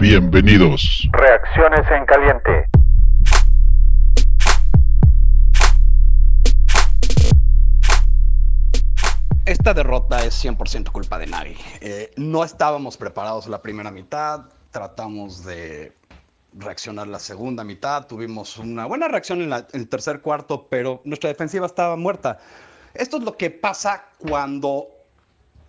Bienvenidos. Reacciones en caliente. Esta derrota es 100% culpa de Nagy. Eh, no estábamos preparados la primera mitad, tratamos de reaccionar la segunda mitad, tuvimos una buena reacción en, el tercer cuarto, pero nuestra defensiva estaba muerta. Esto es lo que pasa cuando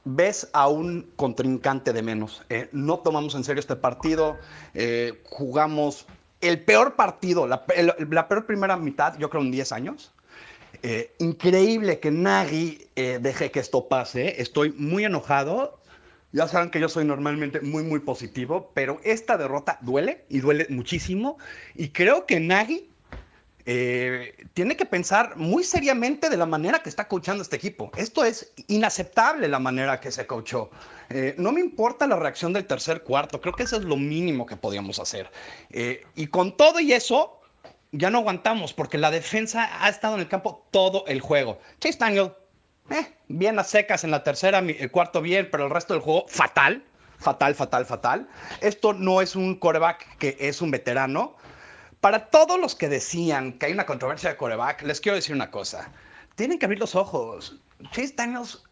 ves a un contrincante de menos. Eh, no tomamos en serio este partido, eh, jugamos el peor partido, la, peor primera mitad, yo creo en 10 años. Eh, increíble que Nagy deje que esto pase. Estoy muy enojado. Ya saben que yo soy normalmente muy, muy positivo, pero esta derrota duele y duele muchísimo. Y creo que Nagy eh, tiene que pensar muy seriamente de la manera que está coachando este equipo. Esto es inaceptable la manera que se coachó. Eh, no me importa la reacción del tercer cuarto, creo que eso es lo mínimo que podíamos hacer. Eh, y con todo y eso, ya no aguantamos porque la defensa ha estado en el campo todo el juego. Chase Daniel, bien a secas en la tercera, el cuarto bien, pero el resto del juego fatal. Fatal, fatal, fatal. Esto no es un coreback que es un veterano. Para todos los que decían que hay una controversia de coreback, les quiero decir una cosa. Tienen que abrir los ojos. Chase Daniels,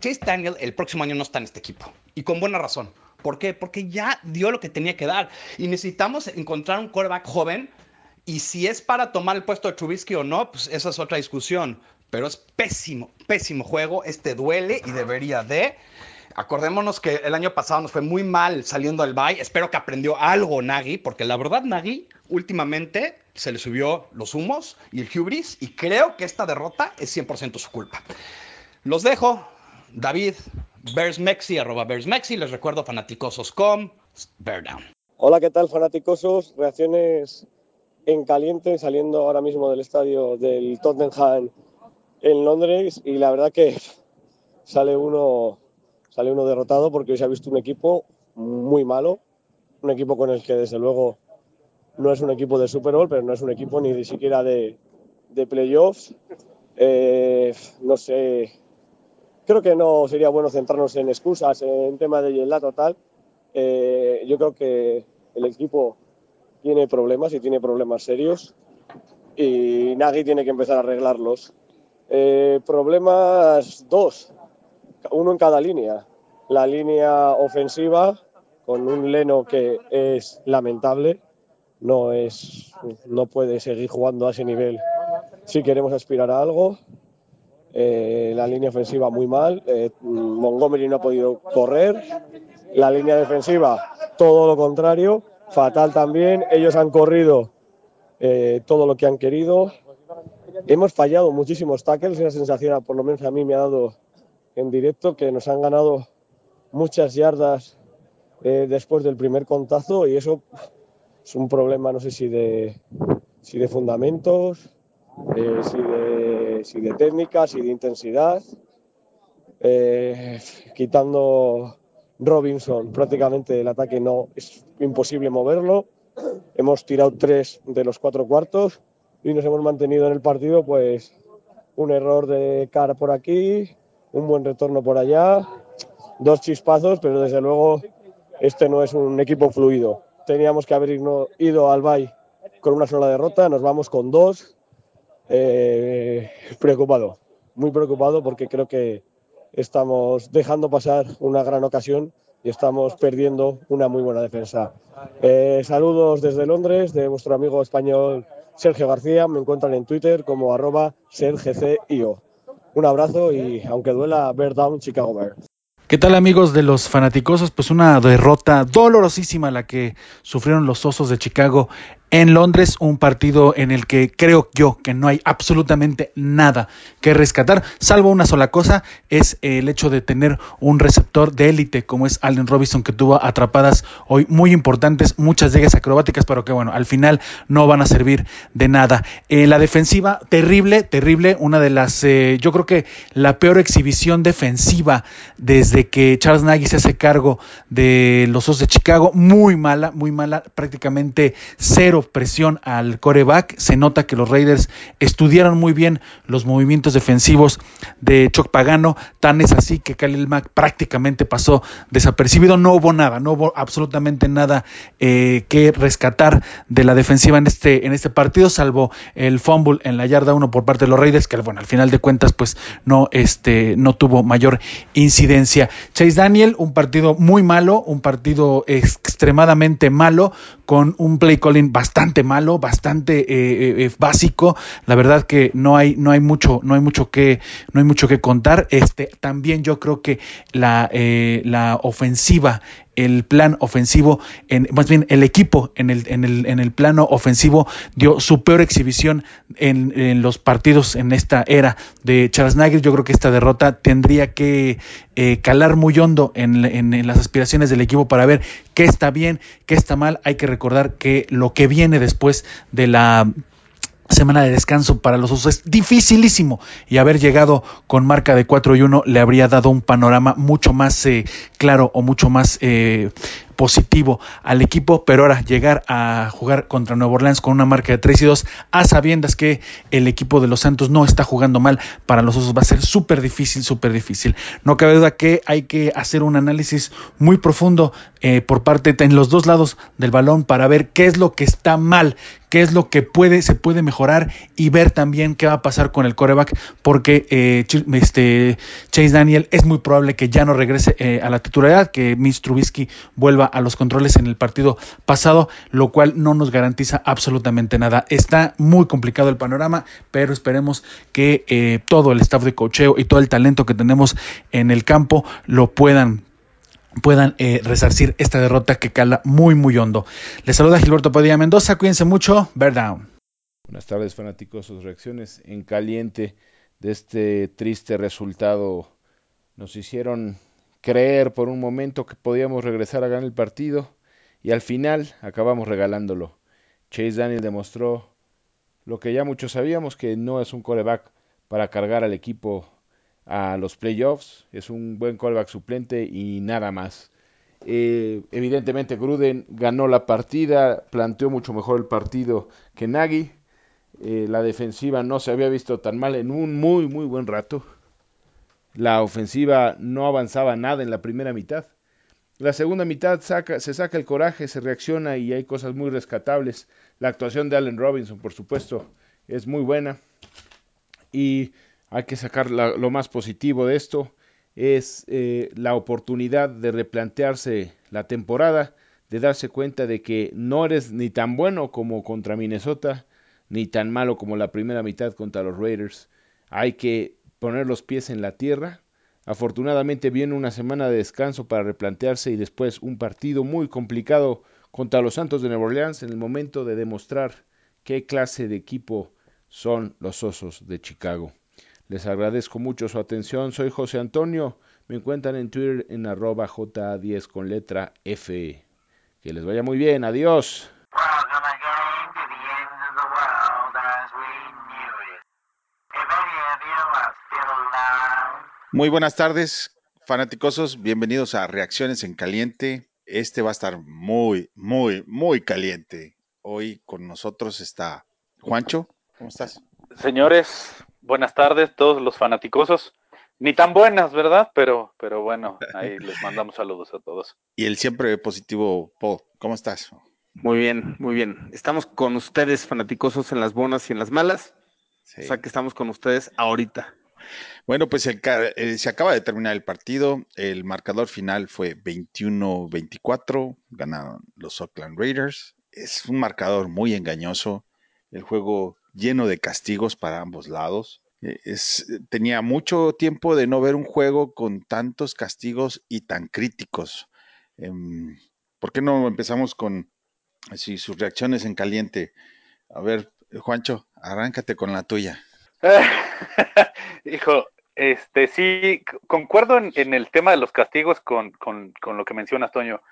Chase Daniel el próximo año no está en este equipo. Y con buena razón. ¿Por qué? Porque ya dio lo que tenía que dar. Y necesitamos encontrar un coreback joven. Y si es para tomar el puesto de Trubisky o no, pues esa es otra discusión. Pero es pésimo, pésimo juego. Este duele y debería de. Acordémonos que el año pasado nos fue muy mal saliendo del bye. Espero que aprendió algo Nagy, porque la verdad Nagy últimamente se le subió los humos y el hubris y creo que esta derrota es 100% su culpa. Los dejo. David, Bearsmexi, arroba Bearsmexi. Les recuerdo fanaticosos.com, Bear Down. Hola, ¿qué tal fanaticosos? Reacciones en caliente saliendo ahora mismo del estadio del Tottenham en Londres y la verdad que sale uno sale uno derrotado porque hoy se ha visto un equipo muy malo, un equipo con el que desde luego no es un equipo de Super Bowl, pero no es un equipo ni siquiera de, de playoffs. Eh, no sé, creo que no sería bueno centrarnos en excusas, en tema de la total. Eh, yo creo que el equipo tiene problemas y tiene problemas serios y Nagy tiene que empezar a arreglarlos. Eh, problemas dos, uno en cada línea. La línea ofensiva, con un Leno que es lamentable, no, es, no puede seguir jugando a ese nivel. Si queremos aspirar a algo. Eh, la línea ofensiva muy mal, eh, Montgomery no ha podido correr, la línea defensiva todo lo contrario, fatal también, ellos han corrido eh, todo lo que han querido, hemos fallado muchísimos tackles, esa sensación por lo menos a mí me ha dado en directo que nos han ganado muchas yardas eh, después del primer contazo y eso es un problema, no sé si de, si de fundamentos, eh, si, de, si, de, técnica, si de intensidad. Eh, quitando Robinson, prácticamente el ataque no es imposible moverlo. Hemos tirado tres de los cuatro cuartos y nos hemos mantenido en el partido, pues un error de cara por aquí, un buen retorno por allá, dos chispazos, pero desde luego este no es un equipo fluido. Teníamos que haber ido al Bay con una sola derrota, nos vamos con dos. Eh, preocupado, muy preocupado porque creo que estamos dejando pasar una gran ocasión y estamos perdiendo una muy buena defensa. Eh, saludos desde Londres de vuestro amigo español Sergio García. Me encuentran en Twitter como arroba sergcio. Un abrazo y aunque duela, Bear Down Chicago Bear. ¿Qué tal amigos de los fanaticosos? Pues una derrota dolorosísima la que sufrieron los Osos de Chicago en Londres, un partido en el que creo yo que no hay absolutamente nada que rescatar, salvo una sola cosa, es el hecho de tener un receptor de élite como es Allen Robinson, que tuvo atrapadas hoy muy importantes, muchas de ellas acrobáticas, pero que bueno, al final no van a servir de nada. Eh, la defensiva, terrible, terrible, una de las, eh, yo creo que la peor exhibición defensiva desde que Charles Nagy se hace cargo de los Osos de Chicago, muy mala, muy mala, prácticamente cero presión al coreback. Se nota que los Raiders estudiaron muy bien los movimientos defensivos de Choc Pagano. Tan es así que Khalil Mack prácticamente pasó desapercibido. No hubo nada, no hubo absolutamente nada eh, que rescatar de la defensiva en este, en este partido, salvo el fumble en la yarda 1 por parte de los Raiders, que bueno, al final de cuentas, pues no, este, no tuvo mayor incidencia. Chase Daniel, un partido muy malo, un partido extremadamente malo, con un play calling bastante malo, bastante eh, eh, básico. La verdad que no hay, no hay mucho, no hay mucho que, no hay mucho que contar. Este, también yo creo que la, eh, la ofensiva el plan ofensivo, en, más bien el equipo en el, en el, en el plano ofensivo dio su peor exhibición en, los partidos en esta era de Charles Nagy. Yo creo que esta derrota tendría que eh, calar muy hondo en, en, las aspiraciones del equipo para ver qué está bien, qué está mal. Hay que recordar que lo que viene después de la semana de descanso para los usos. Es dificilísimo. Y haber llegado con marca de 4 y 1 le habría dado un panorama mucho más eh, claro o mucho más eh, positivo al equipo, pero ahora llegar a jugar contra Nueva Orleans con una marca de 3 y 2 a sabiendas que el equipo de los Santos no está jugando mal para los Osos va a ser súper difícil, súper difícil. No cabe duda que hay que hacer un análisis muy profundo eh, por parte en los dos lados del balón para ver qué es lo que está mal, qué es lo que puede, se puede mejorar y ver también qué va a pasar con el coreback, porque eh, este, Chase Daniel es muy probable que ya no regrese eh, a la titularidad, que Mitch Trubisky vuelva a los controles en el partido pasado, lo cual no nos garantiza absolutamente nada. Está muy complicado el panorama, pero esperemos que eh, todo el staff de cocheo y todo el talento que tenemos en el campo lo puedan puedan eh, resarcir esta derrota que cala muy muy hondo. Les saluda Gilberto Padilla Mendoza, cuídense mucho, bear down. Buenas tardes fanáticos, sus reacciones en caliente de este triste resultado nos hicieron creer por un momento que podíamos regresar a ganar el partido y al final acabamos regalándolo. Chase Daniel demostró lo que ya muchos sabíamos, que no es un coreback para cargar al equipo a los playoffs, es un buen coreback suplente y nada más. Eh, evidentemente Gruden ganó la partida, planteó mucho mejor el partido que Nagy. Eh, la defensiva no se había visto tan mal en un muy muy buen rato. La ofensiva no avanzaba nada en la primera mitad. La segunda mitad se saca el coraje, se reacciona y hay cosas muy rescatables. La actuación de Allen Robinson, por supuesto, es muy buena. Y hay que sacar lo más positivo de esto. Es eh, la oportunidad de replantearse la temporada, de darse cuenta de que no eres ni tan bueno como contra Minnesota, ni tan malo como la primera mitad contra los Raiders. Hay que poner los pies en la tierra. Afortunadamente viene una semana de descanso para replantearse y después un partido muy complicado contra los Santos de Nueva Orleans en el momento de demostrar qué clase de equipo son los Osos de Chicago. Les agradezco mucho su atención. Soy José Antonio. Me encuentran en Twitter en arroba J10 con letra F. Que les vaya muy bien. Adiós. Muy buenas tardes, fanáticosos. Bienvenidos a Reacciones en Caliente. Este va a estar muy, muy, muy caliente. Hoy con nosotros está Juancho. ¿Cómo estás? Señores, buenas tardes, todos los fanaticosos. Ni tan buenas, ¿verdad? Pero, pero bueno, ahí les mandamos saludos a todos. Y el siempre positivo Paul, ¿cómo estás? Muy bien, muy bien. Estamos con ustedes, fanaticosos, en las buenas y en las malas. O sea que estamos con ustedes ahorita. Bueno, pues eh, se acaba de terminar el partido. El marcador final fue 21-24. Ganaron los Oakland Raiders. Es un marcador muy engañoso. El juego lleno de castigos para ambos lados. Eh, es, tenía mucho tiempo de no ver un juego con tantos castigos y tan críticos. Em, ¿Por qué no empezamos con sus reacciones en caliente? A ver, Juancho, arráncate con la tuya. Hijo, este sí, concuerdo en, el tema de los castigos con, lo que mencionas, Toño.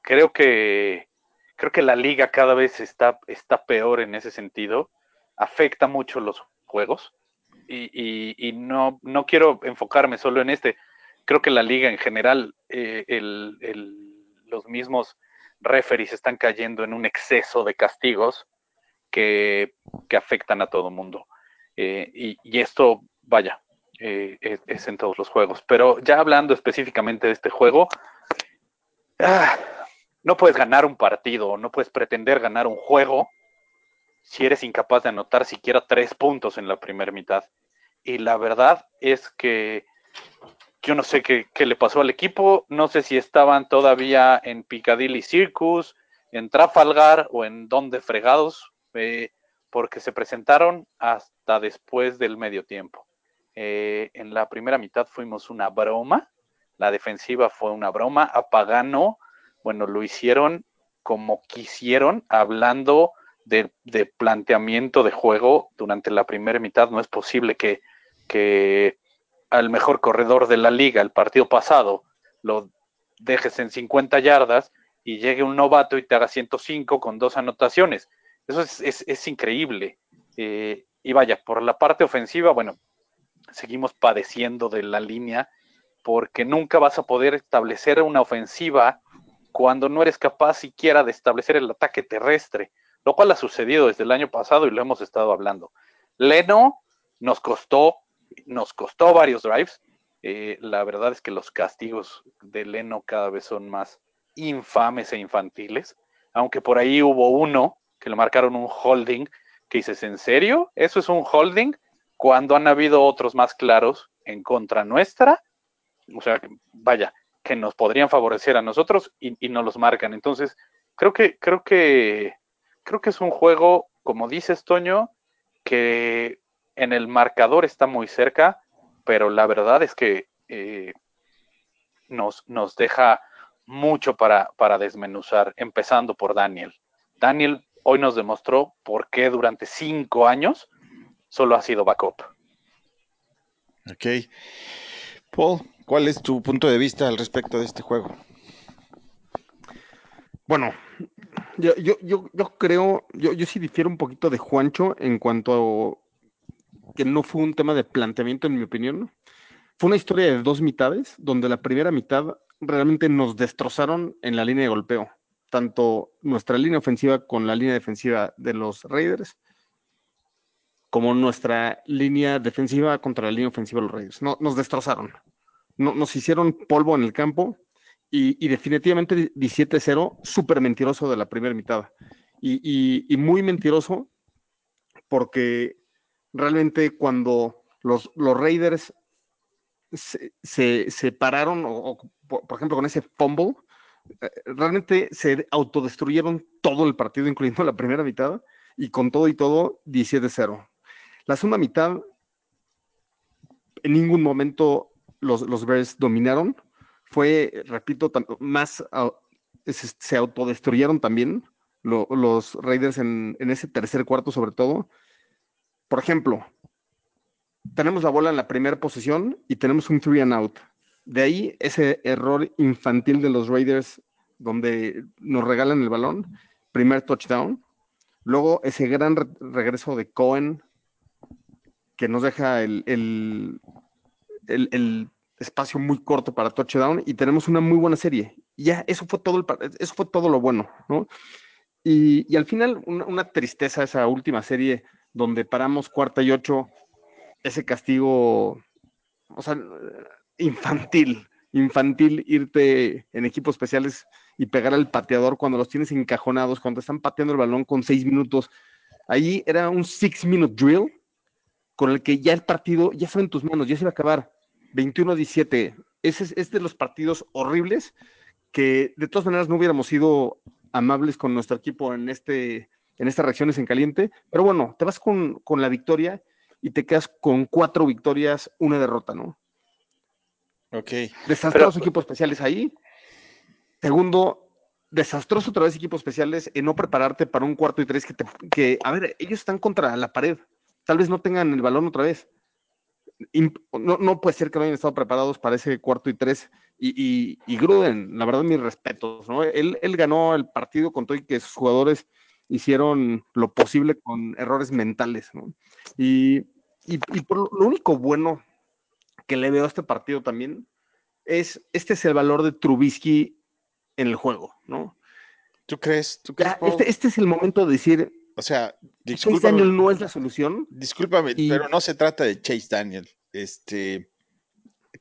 Creo que creo que la liga cada vez está, está peor en ese sentido. Afecta mucho los juegos. Y, no, no quiero enfocarme solo en este. Creo que la liga en general, eh, los mismos referees están cayendo en un exceso de castigos que, afectan a todo el mundo. Eh, y, esto, vaya, eh, es, en todos los juegos. Pero ya hablando específicamente de este juego, ah, no puedes ganar un partido, no puedes pretender ganar un juego si eres incapaz de anotar siquiera tres puntos en la primera mitad. Y la verdad es que yo no sé qué, le pasó al equipo, no sé si estaban todavía en Piccadilly Circus, en Trafalgar o en donde fregados, eh, porque se presentaron hasta después del medio tiempo. Eh, en la primera mitad fuimos una broma, la defensiva fue una broma, a Pagano, bueno, lo hicieron como quisieron, hablando de, planteamiento de juego durante la primera mitad. No es posible que, que al mejor corredor de la liga el partido pasado lo dejes en 50 yardas y llegue un novato y te haga 105 con dos anotaciones. Eso es, increíble. Eh, y vaya, por la parte ofensiva, bueno, seguimos padeciendo de la línea porque nunca vas a poder establecer una ofensiva cuando no eres capaz siquiera de establecer el ataque terrestre, lo cual ha sucedido desde el año pasado y lo hemos estado hablando. Leno nos costó nos costó varios drives. Eh, la verdad es que los castigos de Leno cada vez son más infames e infantiles. Aunque por ahí hubo uno que le marcaron un holding, que dices, ¿en serio? ¿Eso es un holding? Cuando han habido otros más claros en contra nuestra. O sea, vaya, que nos podrían favorecer a nosotros y, y no los marcan. Entonces, creo que, creo que, creo que es un juego, como dices, Toño, que en el marcador está muy cerca, pero la verdad es que eh, nos, nos deja mucho para, para desmenuzar, empezando por Daniel. Daniel hoy nos demostró por qué durante cinco años solo ha sido backup. Ok. Paul, ¿cuál es tu punto de vista al respecto de este juego? Bueno, yo, yo, yo, creo, yo, yo sí difiero un poquito de Juancho en cuanto que no fue un tema de planteamiento, en mi opinión. Fue una historia de dos mitades, donde la primera mitad realmente nos destrozaron en la línea de golpeo, tanto nuestra línea ofensiva con la línea defensiva de los Raiders, como nuestra línea defensiva contra la línea ofensiva de los Raiders. No, nos destrozaron. No, nos hicieron polvo en el campo y, definitivamente 17-0, súper mentiroso de la primera mitad. Y, y, muy mentiroso porque realmente cuando los, los Raiders se, se, pararon, o, por, ejemplo con ese fumble, eh, realmente se autodestruyeron todo el partido, incluyendo la primera mitad, y con todo y todo, 17-0. La segunda mitad, en ningún momento los, los Bears dominaron. Fue, repito, más se autodestruyeron también los Raiders en, ese tercer cuarto, sobre todo. Por ejemplo, tenemos la bola en la primera posición y tenemos un three and out. De ahí ese error infantil de los Raiders donde nos regalan el balón, primer touchdown. Luego ese gran regreso de Cohen que nos deja el, el, espacio muy corto para touchdown y tenemos una muy buena serie. ya, eso fue todo, eso fue todo lo bueno, ¿no? Y, al final, una, tristeza esa última serie donde paramos cuarta y ocho, ese castigo, o sea, infantil, infantil irte en equipos especiales y pegar al pateador cuando los tienes encajonados, cuando están pateando el balón con seis minutos. Allí era un six-minute drill con el que ya el partido ya estaba en tus manos, ya se iba a acabar. 21-17. Ese es, de los partidos horribles que de todas maneras no hubiéramos sido amables con nuestro equipo en este en estas reacciones en caliente. Pero bueno, te vas con, la victoria y te quedas con cuatro victorias, una derrota, ¿no? Ok. Desastrosos equipos especiales ahí. Segundo, desastroso otra vez equipos especiales en no prepararte para un cuarto y tres que, te, que, a ver, ellos están contra la pared. Tal vez no tengan el balón otra vez. No, puede ser que no hayan estado preparados para ese cuarto y tres. Y, y, Gruden, la verdad, mis respetos, ¿no? Él, él ganó el partido con todo y que sus jugadores hicieron lo posible con errores mentales, ¿no? Y, por lo único bueno que le veo a este partido también es, este es el valor de Trubisky en el juego, ¿no? ¿Tú crees? este, este, es el momento de decir, O sea, Chase Daniel no es la solución. discúlpame, Y- pero no se trata de Chase Daniel. Este,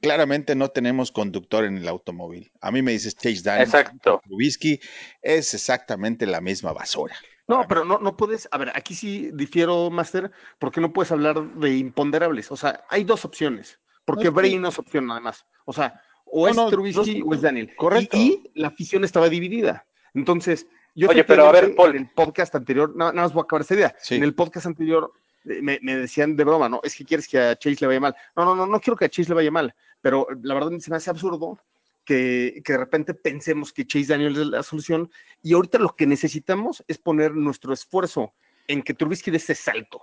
claramente no tenemos conductor en el automóvil. A mí me dices Chase Daniel. Exacto. Trubisky es exactamente la misma basura. No, pero no, no puedes, a ver, aquí sí difiero, Master, porque no puedes hablar de imponderables. O sea, hay dos opciones, porque No, sí. Brady no es opción además. O sea, o No, es no, Trubisky no, o es Daniel. correcto. Y, y la afición estaba dividida. Entonces, yo Oye, pero a ver, Paul. en el podcast anterior, nada, nada más voy a acabar esta idea. Sí. En el podcast anterior eh, me, me decían de broma, ¿no? Es que quieres que a Chase le vaya mal. No, no, no, no quiero que a Chase le vaya mal, pero la verdad se me hace absurdo que, que de repente pensemos que Chase Daniel es la solución y ahorita lo que necesitamos es poner nuestro esfuerzo en que Trubisky dé ese salto.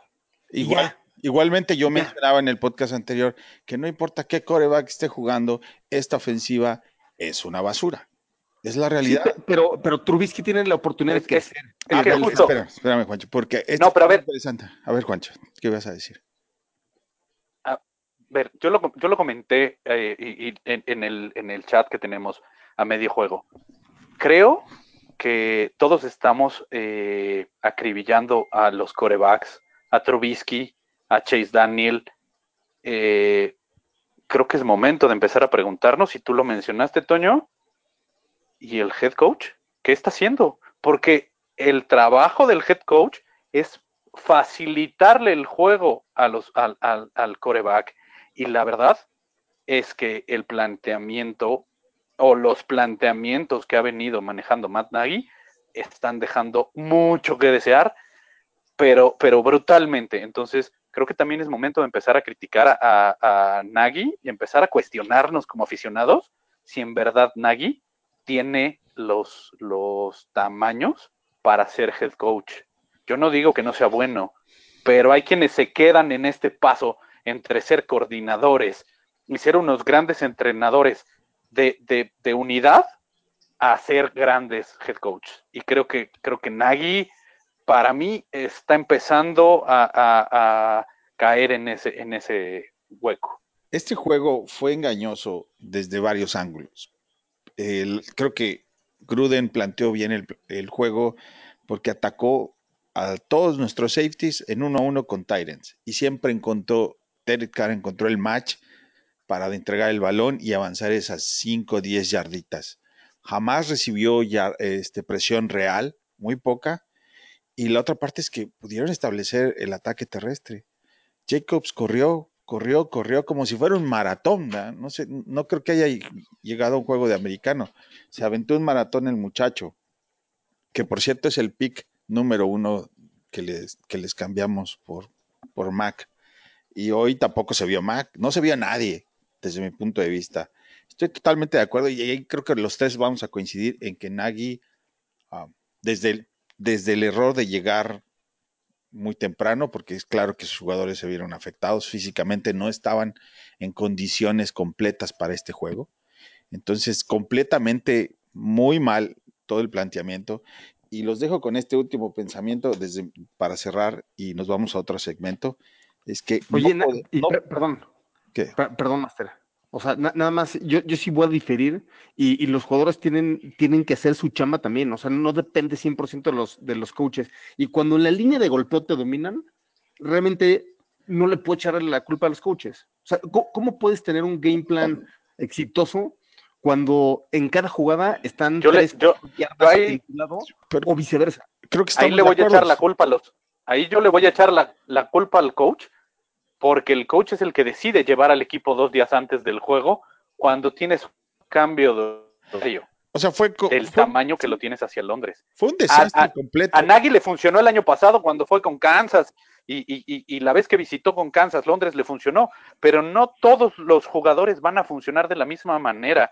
Igual, ya. igualmente yo mencionaba en el podcast anterior que no importa qué coreback esté jugando, esta ofensiva es una basura. Es la realidad. pe- pero, pero Trubisky tiene la oportunidad Es- de es- crecer. es A que justo- espera, espérame, Juancho, porque esto No, pero a es ver. interesante. A ver, Juancho, ¿qué vas a decir? ver, yo lo, yo lo comenté eh, y, y en, en el, en el chat que tenemos a medio juego. Creo que todos estamos eh, acribillando a los corebacks, a Trubisky, a Chase Daniel. Eh, creo que es momento de empezar a preguntarnos, si tú lo mencionaste, Toño, y el head coach, ¿qué está haciendo? Porque el trabajo del head coach es facilitarle el juego a los, al, al, al coreback. Y la verdad es que el planteamiento o los planteamientos que ha venido manejando Matt Nagy están dejando mucho que desear, pero, pero brutalmente. Entonces, creo que también es momento de empezar a criticar a, a, a Nagy y empezar a cuestionarnos como aficionados si en verdad Nagy tiene los, los tamaños para ser head coach. Yo no digo que no sea bueno, pero hay quienes se quedan en este paso entre ser coordinadores y ser unos grandes entrenadores de, de, unidad a ser grandes head coaches. Y creo que, creo que Nagy, para mí, está empezando a, a, a caer en ese, en ese hueco. Este juego fue engañoso desde varios ángulos. Creo que Gruden planteó bien el, el, juego porque atacó a todos nuestros safeties en uno a uno con Tyrants y siempre encontró, Derek Carr encontró el match para entregar el balón y avanzar esas 5 o 10 yarditas. Jamás recibió ya, este, presión real, muy poca. Y la otra parte es que pudieron establecer el ataque terrestre. Jacobs corrió, corrió, corrió como si fuera un maratón. ¿no? no sé, no creo que haya llegado a un juego de americano. Se aventó un maratón el muchacho, que por cierto es el pick número uno que les, que les cambiamos por, por Mac. Y hoy tampoco se vio Mac, no se vio a nadie desde mi punto de vista. Estoy totalmente de acuerdo y creo que los tres vamos a coincidir en que Nagy, uh, desde, desde el error de llegar muy temprano, porque es claro que sus jugadores se vieron afectados físicamente, no estaban en condiciones completas para este juego. Entonces, completamente muy mal todo el planteamiento. Y los dejo con este último pensamiento desde, para cerrar y nos vamos a otro segmento. Es que... Oye, no, y, no, perdón. ¿Qué? Perdón, Master. O sea, na nada más, yo, yo sí voy a diferir y, y, los jugadores tienen, tienen que hacer su chamba también. O sea, no depende 100% de los, de los coaches. Y cuando en la línea de golpeo te dominan, realmente no le puedo echar la culpa a los coaches. O sea, ¿cómo, cómo puedes tener un game plan exitoso cuando en cada jugada están yo tres le, yo, yo ahí, lado, pero, o viceversa? Creo que ahí le voy a echar la culpa a los. Ahí yo le voy a echar la, la culpa al coach porque el coach es el que decide llevar al equipo dos días antes del juego cuando tienes un cambio de horario. O sea, fue el fue, tamaño que lo tienes hacia Londres. Fue un desastre a, a, completo. A Nagy le funcionó el año pasado cuando fue con Kansas y, y, y, y, la vez que visitó con Kansas, Londres le funcionó, pero no todos los jugadores van a funcionar de la misma manera.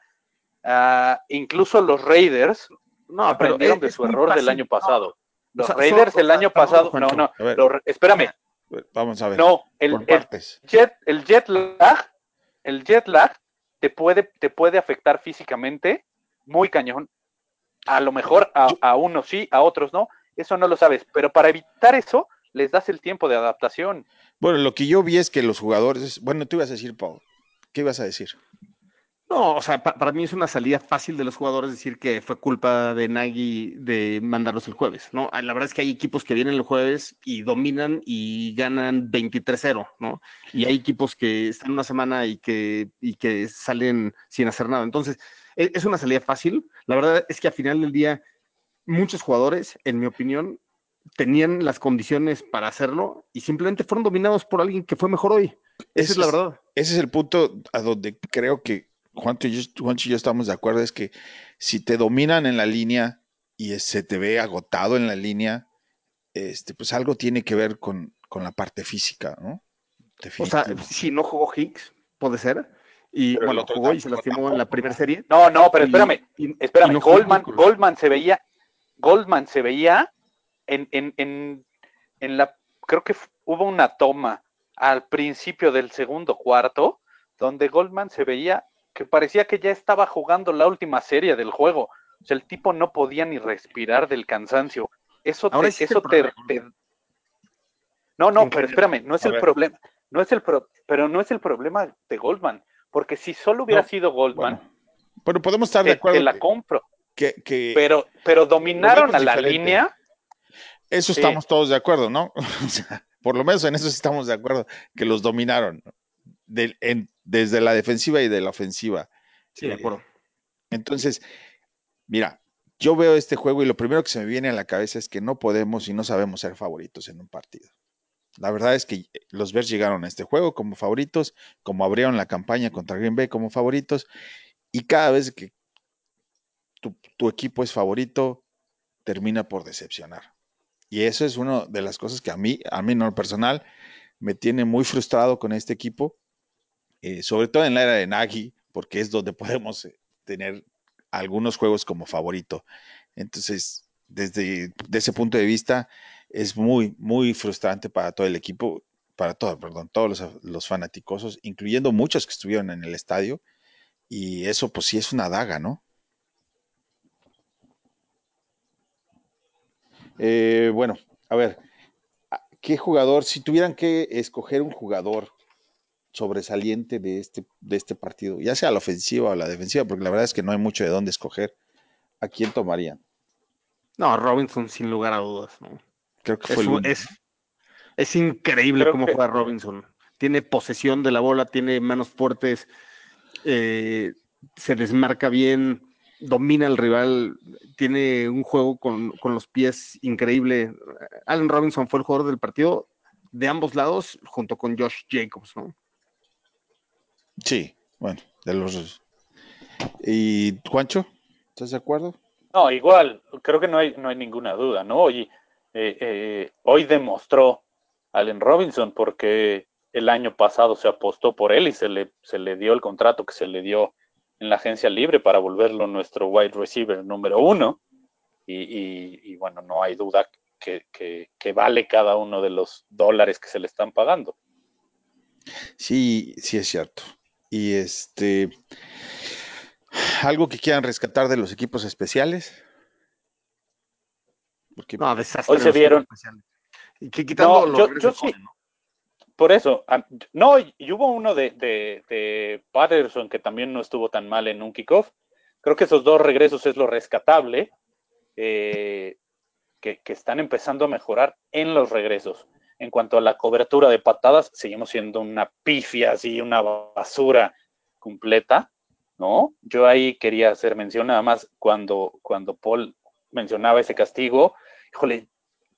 Uh, incluso los Raiders no aprendieron de su error del año pasado. Los o sea, Raiders so, el año pasado, no, no, espérame, Vamos a ver. No, el, el, jet, el jet lag, el jet lag te puede, te puede afectar físicamente muy cañón. A lo mejor a, a, unos sí, a otros no. Eso no lo sabes. Pero para evitar eso, les das el tiempo de adaptación. Bueno, lo que yo vi es que los jugadores. Bueno, tú ibas a decir, Paul. ¿Qué ibas a decir? No, o sea, pa- para mí es una salida fácil de los jugadores decir que fue culpa de Nagy de mandarlos el jueves, ¿no? Ah, La verdad es que hay equipos que vienen el jueves y dominan y ganan 23-0, ¿no? Y hay equipos que están una semana y que, y que salen sin hacer nada. Entonces, e- es una salida fácil. La verdad es que al final del día, muchos jugadores, en mi opinión, tenían las condiciones para hacerlo y simplemente fueron dominados por alguien que fue mejor hoy. Esa es la verdad. Ese es el punto a donde creo que Juancho y, yo, Juancho y yo estamos de acuerdo, es que si te dominan en la línea y se te ve agotado en la línea, este, pues algo tiene que ver con, con la parte física, ¿no? O sea, si no jugó Higgs, puede ser. Y Pero bueno, jugó y se tampoco, lastimó en la primera serie. No, no, pero Y- espérame, y- espérame. no Goldman. Goldman se veía, Goldman se veía en, en, en, en la, creo que hubo una toma al principio del segundo cuarto, donde Goldman se veía que parecía que ya estaba jugando la última serie del juego. O sea, el tipo no podía ni respirar del cansancio. Eso Ahora te, es eso te, No, no, pero espérame, no es A el ver. problema. No es el pro- pero no es el problema de Goldman. Porque si solo hubiera No, sido Goldman, Bueno, pero podemos estar de te, te acuerdo la compro. que, que Pero, pero dominaron a la diferente. línea. eso sí. estamos todos de acuerdo, ¿no? O sea, por lo menos en eso estamos de acuerdo, que los dominaron en- desde la defensiva y de la ofensiva. Sí, de Eh, acuerdo. Entonces, mira, yo veo este juego y lo primero que se me viene a la cabeza es que no podemos y no sabemos ser favoritos en un partido. La verdad es que los Bears llegaron a este juego como favoritos, como abrieron la campaña contra Green Bay como favoritos, y cada vez que tu, tu equipo es favorito, termina por decepcionar. Y eso es una de las cosas que a mí, a mí en lo personal, me tiene muy frustrado con este equipo, eh, sobre todo en la era de Nagy, porque es donde podemos eh, tener algunos juegos como favorito. Entonces, desde de ese punto de vista, es muy, muy frustrante para todo el equipo, para todo, perdón, todos los, los fanaticosos, incluyendo muchos que estuvieron en el estadio. Y eso, pues sí, es una daga, ¿no? Eh, bueno, a ver, ¿qué jugador, si tuvieran que escoger un jugador sobresaliente de este, de este partido, ya sea la ofensiva o la defensiva, porque la verdad es que no hay mucho de dónde escoger, ¿a quién tomarían? No, Robinson, sin lugar a dudas. ¿no? Creo que Es, fue el un- único. es, es increíble Creo cómo que- juega Robinson. Tiene posesión de la bola, tiene manos fuertes, eh, se desmarca bien, domina al rival, tiene un juego con, con los pies increíble. Allen Robinson fue el jugador del partido de ambos lados, junto con Josh Jacobs, ¿no? Sí, bueno, de los. ¿Y Juancho? ¿Estás de acuerdo? No, igual, creo que no hay, no hay ninguna duda, ¿no? Hoy, eh, eh, hoy demostró Allen Robinson porque el año pasado se apostó por él y se le, se le dio el contrato que se le dio en la agencia libre para volverlo nuestro wide receiver número uno. Y, y- y bueno, no hay duda que, que- que vale cada uno de los dólares que se le están pagando. Sí, sí es cierto. Y este. ¿Algo que quieran rescatar de los equipos especiales? Porque No, desastre. Hoy se vieron-. Y que quitando No, los yo- regresos yo sí. Cole, ¿no? Por eso, ah, no, y hubo uno de, de, de Patterson que también no estuvo tan mal en un kickoff. Creo que esos dos regresos es lo rescatable, eh, que, que están empezando a mejorar en los regresos. En cuanto a la cobertura de patadas, seguimos siendo una pifia, así, una basura completa, ¿no? Yo ahí quería hacer mención nada más cuando, cuando Paul mencionaba ese castigo. Híjole,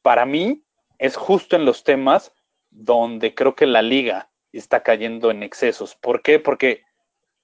para mí es justo en los temas donde creo que la liga está cayendo en excesos. ¿Por qué? Porque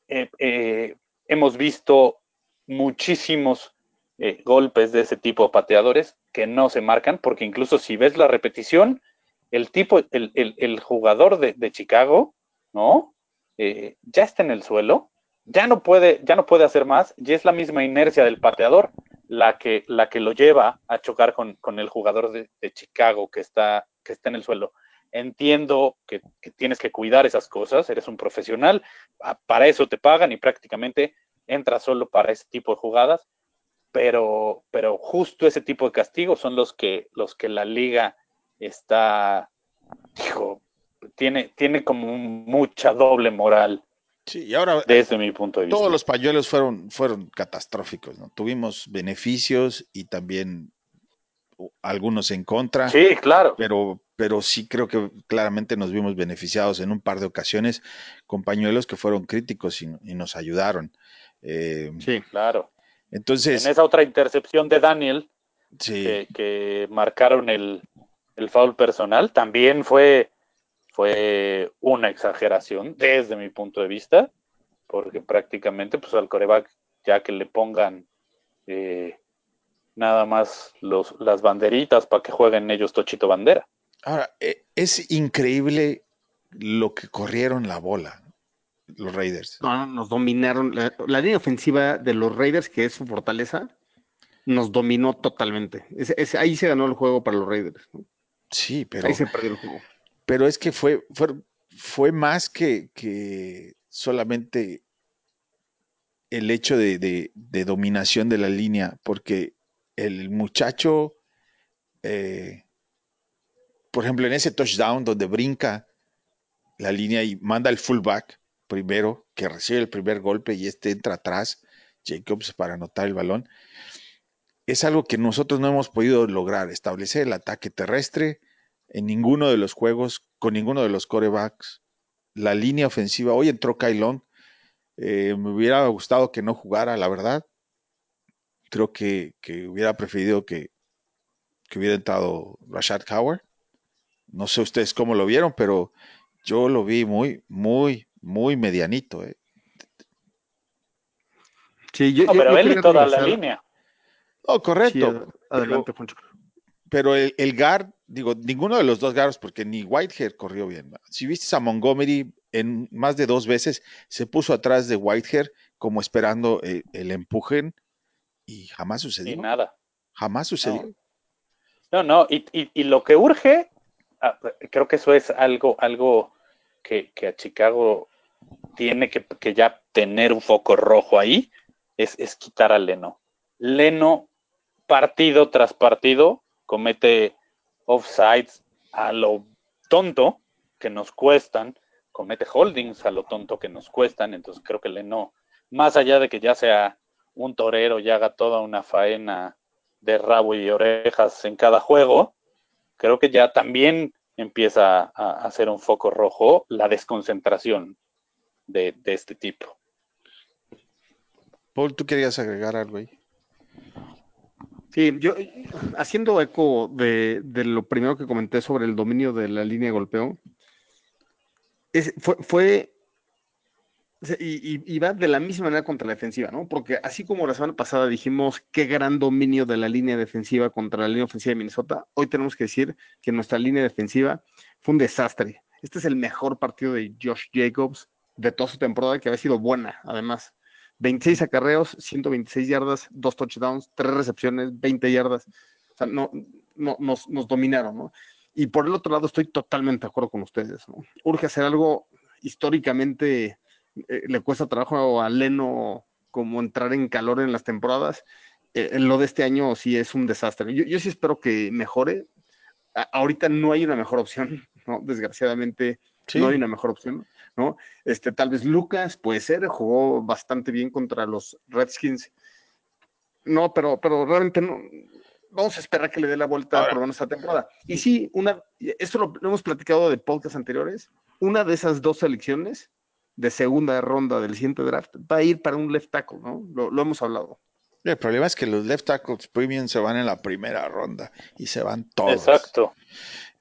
eh, eh, hemos visto muchísimos eh, golpes de ese tipo de pateadores que no se marcan, porque incluso si ves la repetición, el tipo, el, el, jugador de, de, Chicago, ¿no? Eh, ya está en el suelo, ya no puede, ya no puede hacer más, y es la misma inercia del pateador la que, la que lo lleva a chocar con, con el jugador de, de, Chicago que está, que está en el suelo. Entiendo que, que, tienes que cuidar esas cosas, eres un profesional, para eso te pagan y prácticamente entras solo para ese tipo de jugadas, pero, pero justo ese tipo de castigos son los que, los que la liga está, dijo, tiene, tiene como mucha doble moral Sí, y ahora desde mi punto de vista. todos los pañuelos fueron, fueron catastróficos, ¿no? Tuvimos beneficios y también algunos en contra. Sí, claro. Pero, pero sí creo que claramente nos vimos beneficiados en un par de ocasiones con pañuelos que fueron críticos y, y nos ayudaron. Eh, Sí. Claro. entonces, En esa otra intercepción de Daniel, sí, que, que marcaron el, el foul personal, también fue, fue una exageración desde mi punto de vista, porque prácticamente pues al coreback ya que le pongan eh, nada más los, las banderitas para que jueguen ellos Tochito Bandera. ahora eh, es increíble lo que corrieron la bola, los Raiders. No, no, nos dominaron. La, la línea ofensiva de los Raiders, que es su fortaleza, nos dominó totalmente. Ese- ese- ahí se ganó el juego para los Raiders. ¿no? Sí, pero, Ahí se perdió el juego. pero es que fue, fue, fue más que, que solamente el hecho de, de- de dominación de la línea, porque el muchacho, eh, por ejemplo, en ese touchdown donde brinca la línea y manda el fullback primero, que recibe el primer golpe y este entra atrás, Jacobs, para anotar el balón, es algo que nosotros no hemos podido lograr, establecer el ataque terrestre en ninguno de los juegos, con ninguno de los corebacks. La línea ofensiva, hoy entró Kylon, eh, me hubiera gustado que no jugara, la verdad. Creo que, que hubiera preferido que, que hubiera entrado Rashad Howard. No sé ustedes cómo lo vieron, pero yo lo vi muy, muy, muy medianito. eh. Sí, yo, No, pero yo él y quería toda la línea. Oh, correcto. ad- adelante, Poncho. Pero el, el guard, digo, ninguno de los dos guards, porque ni Whitehair corrió bien. Si viste a Montgomery en más de dos veces, se puso atrás de Whitehair como esperando eh, el empujen y jamás Y sucedió. nada. Jamás sucedió. No, no, y, y- y lo que urge, ah, creo que eso es algo, algo que, que a Chicago tiene que, que ya tener un foco rojo ahí, es, es quitar a Leno. Leno, partido tras partido, comete offsides a lo tonto que nos cuestan, comete holdings a lo tonto que nos cuestan, entonces creo que Leno, más allá de que ya sea un torero y haga toda una faena de rabo y orejas en cada juego, creo que ya también empieza a, hacer un foco rojo la desconcentración de, de este tipo. Paul, ¿tú querías agregar algo ahí? Sí, yo haciendo eco de, lo primero que comenté sobre el dominio de la línea de golpeo, fue, y- y va de la misma manera contra la defensiva, ¿no? Porque así como la semana pasada dijimos qué gran dominio de la línea defensiva contra la línea ofensiva de Minnesota, hoy tenemos que decir que nuestra línea defensiva fue un desastre. Este es el mejor partido de Josh Jacobs de toda su temporada, que había sido buena, además. 26 acarreos, 126 yardas, dos touchdowns, tres recepciones, 20 yardas. O sea, no, no, nos, nos dominaron, ¿no? Y por el otro lado, estoy totalmente de acuerdo con ustedes, ¿no? Urge hacer algo históricamente, eh, le cuesta trabajo a Leno como entrar en calor en las temporadas. Eh, lo de este año sí es un desastre. Yo, yo sí espero que mejore. A- ahorita no hay una mejor opción, ¿no? Desgraciadamente, Sí. no hay una mejor opción, ¿no? Este, tal vez Lucas puede ser, jugó bastante bien contra los Redskins. No, pero, pero realmente no. Vamos a esperar que le dé la vuelta Ahora. por lo menos esta temporada. Y sí, una, esto lo, lo hemos platicado de podcasts anteriores. Una de esas dos selecciones de segunda ronda del siguiente draft va a ir para un left tackle, ¿no? Lo, lo hemos hablado. El problema es que los left tackles premium se van en la primera ronda y se van todos. Exacto.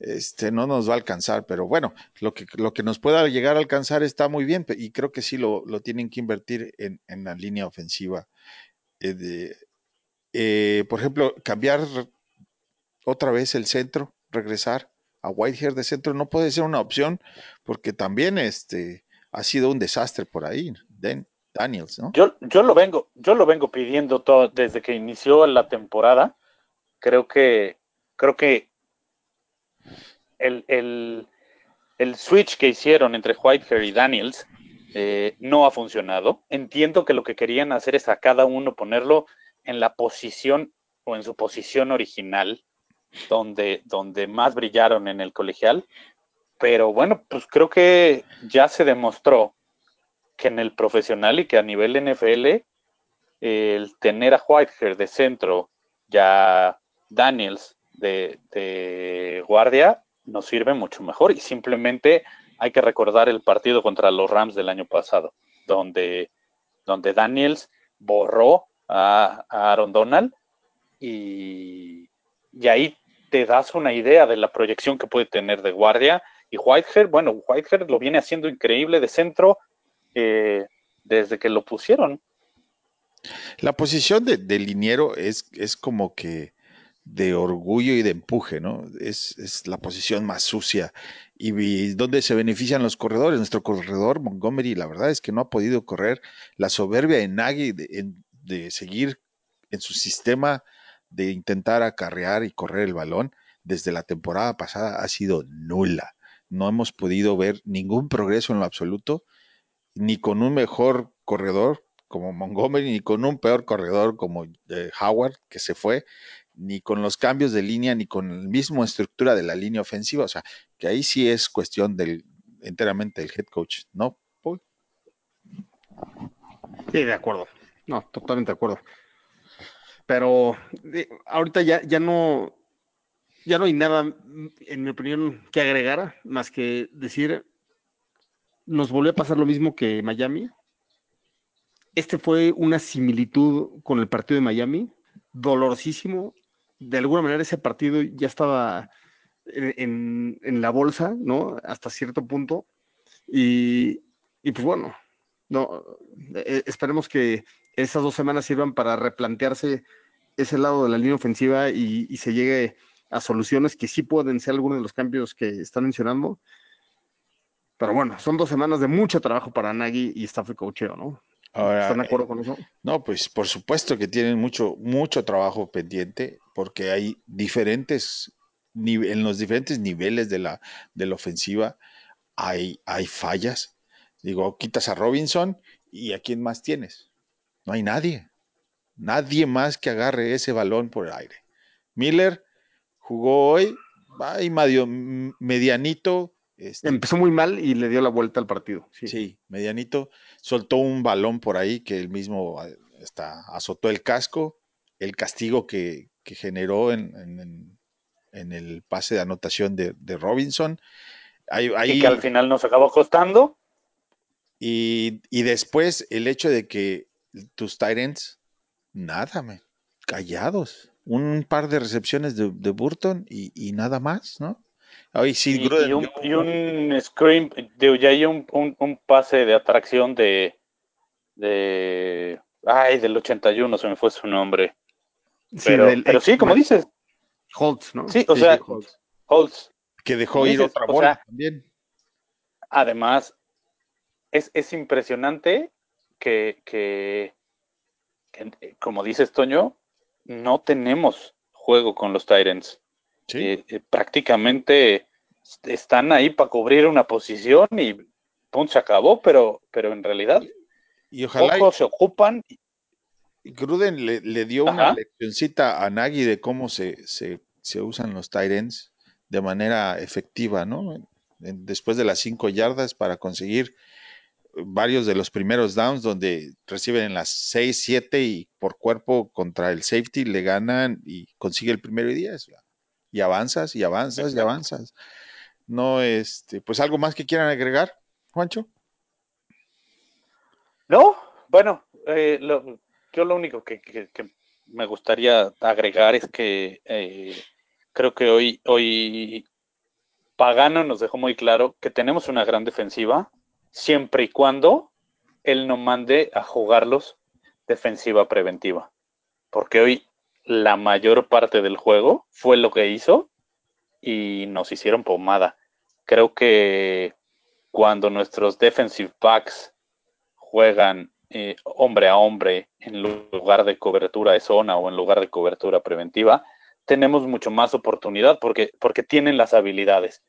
Este, no nos va a alcanzar, pero bueno, lo que, lo que nos pueda llegar a alcanzar está muy bien y creo que sí lo, lo tienen que invertir en, en la línea ofensiva. Eh, de- eh, por ejemplo, cambiar otra vez el centro, regresar a Whitehair de centro no puede ser una opción porque también este, ha sido un desastre por ahí, Dan- Daniels, ¿no? Yo, yo lo vengo, yo lo vengo pidiendo todo desde que inició la temporada. Creo que, creo que el, el, el switch que hicieron entre Whitehair y Daniels eh, no ha funcionado. Entiendo que lo que querían hacer es a cada uno ponerlo en la posición o en su posición original, donde, donde más brillaron en el colegial. Pero bueno, pues creo que ya se demostró que en el profesional y que a nivel NFL, el tener a Whitehair de centro, ya Daniels de, guardia, nos sirve mucho mejor. Y simplemente hay que recordar el partido contra los Rams del año pasado, donde, donde Daniels borró a, Aaron Donald y, y, ahí te das una idea de la proyección que puede tener de guardia. Y Whitehead, bueno, Whitehead lo viene haciendo increíble de centro eh, desde que lo pusieron. La posición de, de liniero es, es como que de orgullo y de empuje, ¿no? Es, es la posición más sucia y, donde se benefician los corredores. Nuestro corredor Montgomery, la verdad es que no ha podido correr. La soberbia de Nagy de, de seguir en su sistema de intentar acarrear y correr el balón desde la temporada pasada ha sido nula. No hemos podido ver ningún progreso en lo absoluto, ni con un mejor corredor como Montgomery, ni con un peor corredor como eh, Howard, que se fue ni con los cambios de línea, ni con la misma estructura de la línea ofensiva. O sea, que ahí sí es cuestión del enteramente del head coach, ¿no? Sí, de acuerdo. No, totalmente de acuerdo. Pero ahorita ya, ya no, ya no hay nada, en mi opinión, que agregar, más que decir, nos volvió a pasar lo mismo que Miami. Este fue una similitud con el partido de Miami, dolorosísimo, de alguna manera ese partido ya estaba en, la bolsa, ¿no? Hasta cierto punto. Y, pues bueno, no, eh, esperemos que esas dos semanas sirvan para replantearse ese lado de la línea ofensiva y, se llegue a soluciones que sí pueden ser algunos de los cambios que están mencionando. Pero bueno, son dos semanas de mucho trabajo para Nagy y staff coacheo, ¿no? ¿Están de acuerdo con eso? No, pues por supuesto que tienen mucho, mucho trabajo pendiente porque hay diferentes, en los diferentes niveles de la, de la ofensiva hay, hay fallas. Digo, quitas a Robinson y a quién más tienes. No hay nadie. Nadie más que agarre ese balón por el aire. Miller jugó hoy, y medio, medianito, este, Empezó muy mal y le dio la vuelta al partido. Sí. medianito. Soltó un balón por ahí que él mismo está, azotó el casco. El castigo que, generó en, el pase de anotación de, Robinson. Ahí, y que al final nos acabó costando. Y, después el hecho de que tus Tyrants, nada, callados. Un par de recepciones de, Burton y, nada más, ¿no? Sí, y, un, scream, ya hay un, pase de atracción de, de. Ay, del 81, se me fue su nombre. Pero sí, pero sí como dices. Holtz, ¿no? Sí, o sea, Holtz. Que dejó ir otra bola también. Además, es, es impresionante que, que, que, como dices, Toño, no tenemos juego con los Tyrants. Eh, eh, prácticamente están ahí para cubrir una posición y punto, se acabó, pero, pero en realidad y ojalá pocos se ocupan. Gruden le, dio una leccioncita a Nagy de cómo se, se, se usan los Tyrants de manera efectiva, ¿no? Después de las cinco yardas para conseguir varios de los primeros downs donde reciben en las seis, siete y por cuerpo contra el safety le ganan y consigue el primero y diez y avanzas y avanzas y avanzas. No, este, pues algo más que quieran agregar, Juancho. No, bueno, eh, yo lo único que, me gustaría agregar es que eh, creo que hoy, hoy Pagano nos dejó muy claro que tenemos una gran defensiva, siempre y cuando él no mande a jugarlos defensiva preventiva. Porque hoy la mayor parte del juego fue lo que hizo y nos hicieron pomada. Creo que cuando nuestros defensive backs juegan eh, hombre a hombre en lugar de cobertura de zona o en lugar de cobertura preventiva, tenemos mucho más oportunidad porque, porque tienen las habilidades.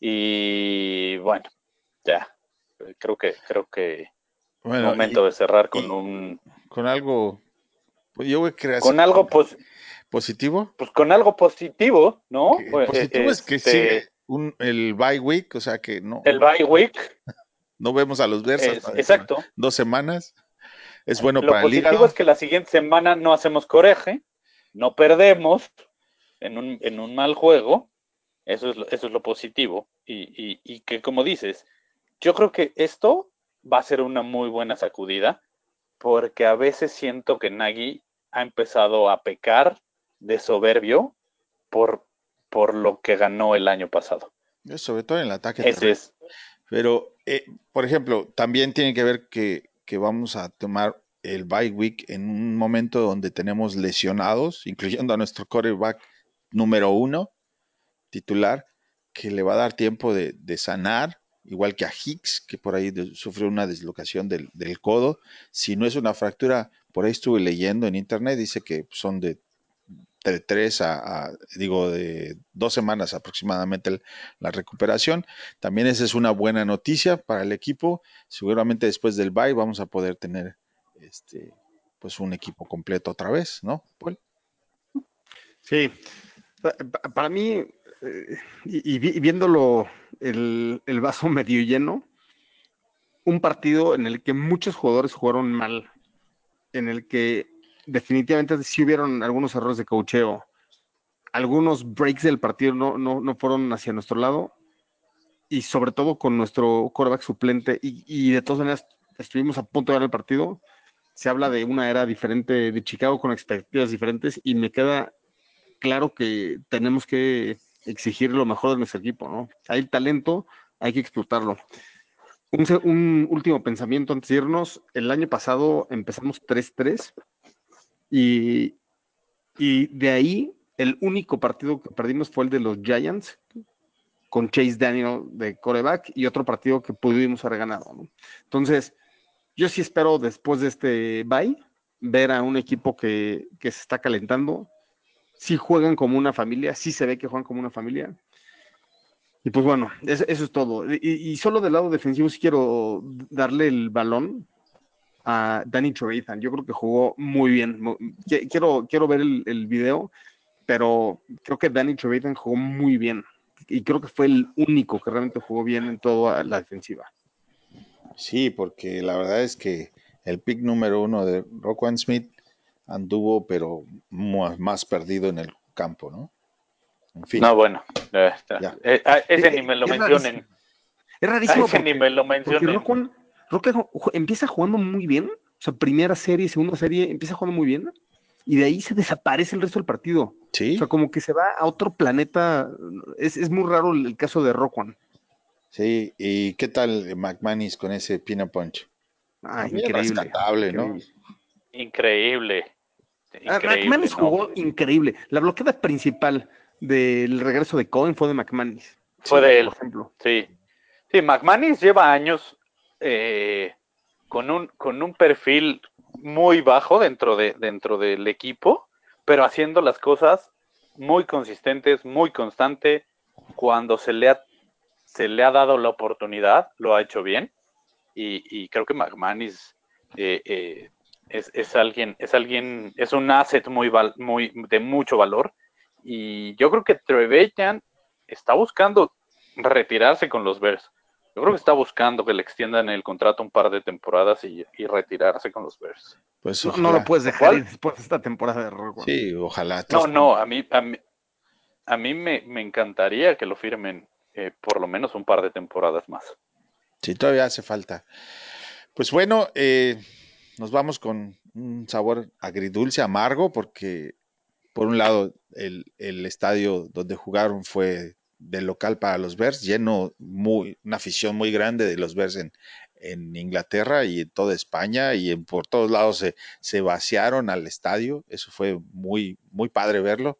Y bueno, ya, creo que, creo que bueno, momento de cerrar con un... Con algo yo voy a con algo positivo. Pues con algo positivo, ¿no? Pues, positivo es que este un, el bye week, o sea que no. El bye week. no vemos a los Bears exacto. dos semanas. Es bueno Lo para el positivo hígado. es que la siguiente semana no hacemos coraje, no perdemos en un, en un mal juego. Eso es lo, eso es lo positivo. Y, y- y que, como dices, yo creo que esto va a ser una muy buena sacudida, porque a veces siento que Nagy ha empezado a pecar de soberbio por, por lo que ganó el año pasado. Eh, Sobre todo en el ataque. Ese es. Pero, eh, por ejemplo, también tiene que ver que, que vamos a tomar el bye week en un momento donde tenemos lesionados, incluyendo a nuestro quarterback número uno, titular, que le va a dar tiempo de, de sanar, igual que a Hicks, que por ahí de- sufrió una deslocación del, del codo. Si no es una fractura, por ahí estuve leyendo en internet, dice que son de tres a, digo, de dos semanas aproximadamente la recuperación. También esa es una buena noticia para el equipo. Seguramente después del bye vamos a poder tener este, pues un equipo completo otra vez, ¿no? Paul? Sí. Pa- pa- Para mí, eh, y, y viéndolo el, el vaso medio lleno, un partido en el que muchos jugadores jugaron mal, en el que definitivamente sí hubieron algunos errores de cocheo, algunos breaks del partido no, no, no fueron hacia nuestro lado, y sobre todo con nuestro quarterback suplente, y, y de todas maneras estuvimos a punto de ganar el partido. Se habla de una era diferente de Chicago con expectativas diferentes, y me queda claro que tenemos que exigir lo mejor de nuestro equipo, ¿no? Hay talento, hay que explotarlo. Un, último pensamiento antes de irnos. El año pasado empezamos 3-3 y, y de ahí el único partido que perdimos fue el de los Giants con Chase Daniel de coreback y otro partido que pudimos haber ganado. Entonces, yo sí espero después de este bye ver a un equipo que, que se está calentando, sí juegan como una familia, sí se ve que juegan como una familia. Y pues bueno, es- eso es todo. Y, solo del lado defensivo sí quiero darle el balón a Danny Trevathan. Yo creo que jugó muy bien. Quiero, quiero ver el, video, pero creo que Danny Trevathan jugó muy bien. Y creo que fue el único que realmente jugó bien en toda la defensiva. Sí, porque la verdad es que el pick número uno de Roquan Smith anduvo, pero mu- más perdido en el campo, ¿no? En fin. No, bueno. eh, está. Ya. Eh, a ese Eh, ni me lo es mencionen. rarísimo. Es A rarísimo ese porque, ni me lo mencionen. Ju- empieza jugando muy bien. O sea, primera serie, segunda serie, empieza jugando muy bien. Y de ahí se desaparece el resto del partido. Sí, O sea, como que se va a otro planeta. Es, es muy raro el, el caso de Roquan. sí. ¿Y qué tal McManus con ese Pina Punch? Ah, También increíble. rescatable, ¿no? increíble. Increíble. Ah, Increíble, McManus ¿no? jugó increíble. La bloqueada principal del regreso de Cohen fue de McManus. Fue de él. Por ejemplo. Sí. Sí, McManus lleva años eh, con, un, con un perfil muy bajo dentro, de, dentro del equipo, pero haciendo las cosas muy consistentes, muy constante. Cuando se le ha, se le ha dado la oportunidad, lo ha hecho bien. Y, y creo que McManus eh, eh, es, es alguien, es alguien, es un asset muy, val- muy de mucho valor. Y yo creo que Trevelyan está buscando retirarse con los Bears. Yo creo que está buscando que le extiendan el contrato un par de temporadas y, y retirarse con los Bears. Pues No, lo puedes dejar después de esta temporada de Roquan. Sí, ojalá. No, no, a mí, a mí, a mí me, me encantaría que lo firmen eh, por lo menos un par de temporadas más. Sí, todavía hace falta. Pues bueno, eh, nos vamos con un sabor agridulce, amargo, porque por un lado el, el estadio donde jugaron fue del local para los Bears, lleno, muy, una afición muy grande de los Bears en, en Inglaterra y en toda España y en, por todos lados se, se vaciaron al estadio, eso fue muy, muy padre verlo.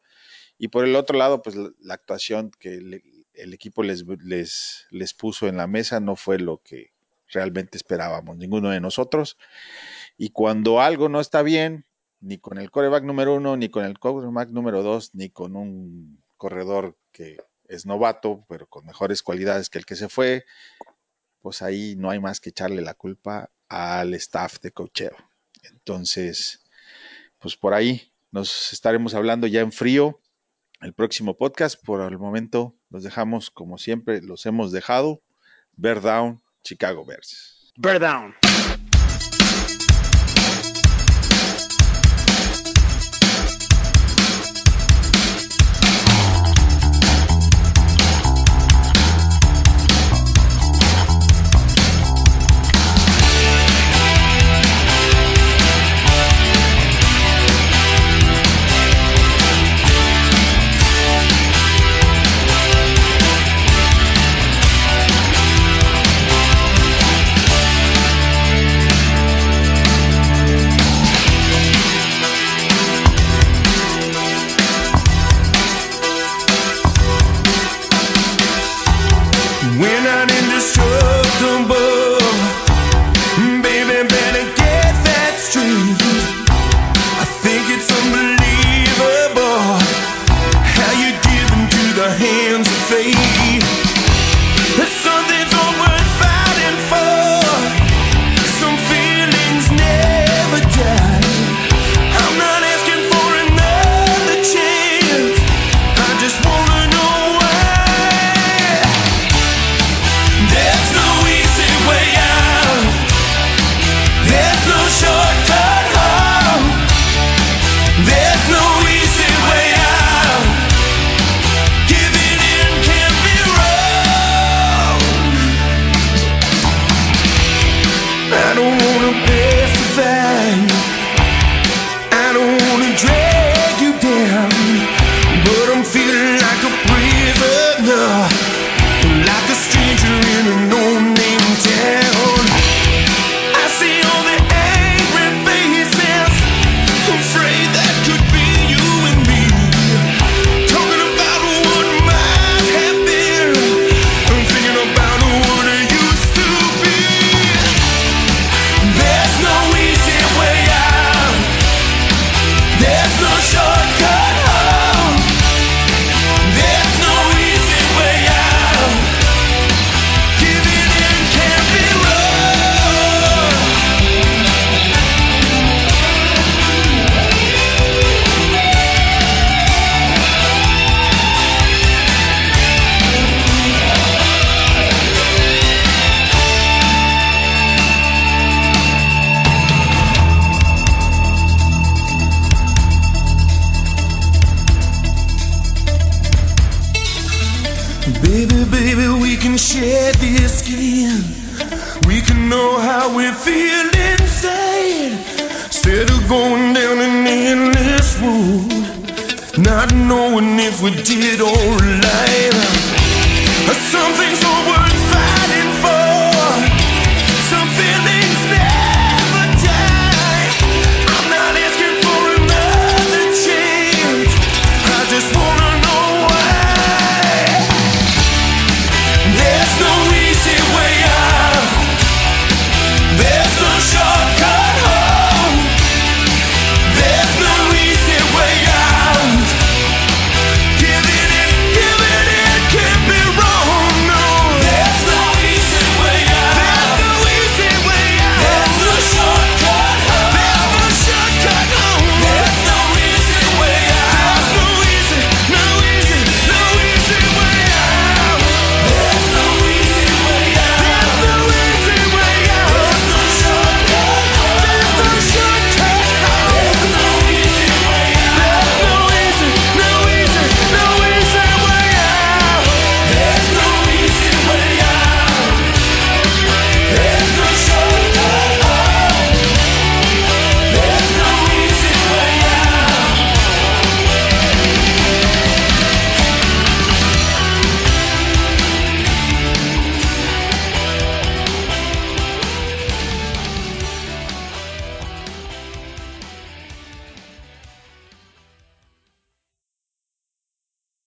Y por el otro lado, pues la, actuación que el equipo les, les, les puso en la mesa no fue lo que realmente esperábamos, ninguno de nosotros. Y cuando algo no está bien, ni con el coreback número uno, ni con el coreback número dos, ni con un corredor que es novato, pero con mejores cualidades que el que se fue, pues ahí no hay más que echarle la culpa al staff de cocheo. Entonces, pues por ahí nos estaremos hablando ya en frío el próximo podcast. Por el momento los dejamos como siempre, los hemos dejado. Bear down, Chicago Bears. Bear down.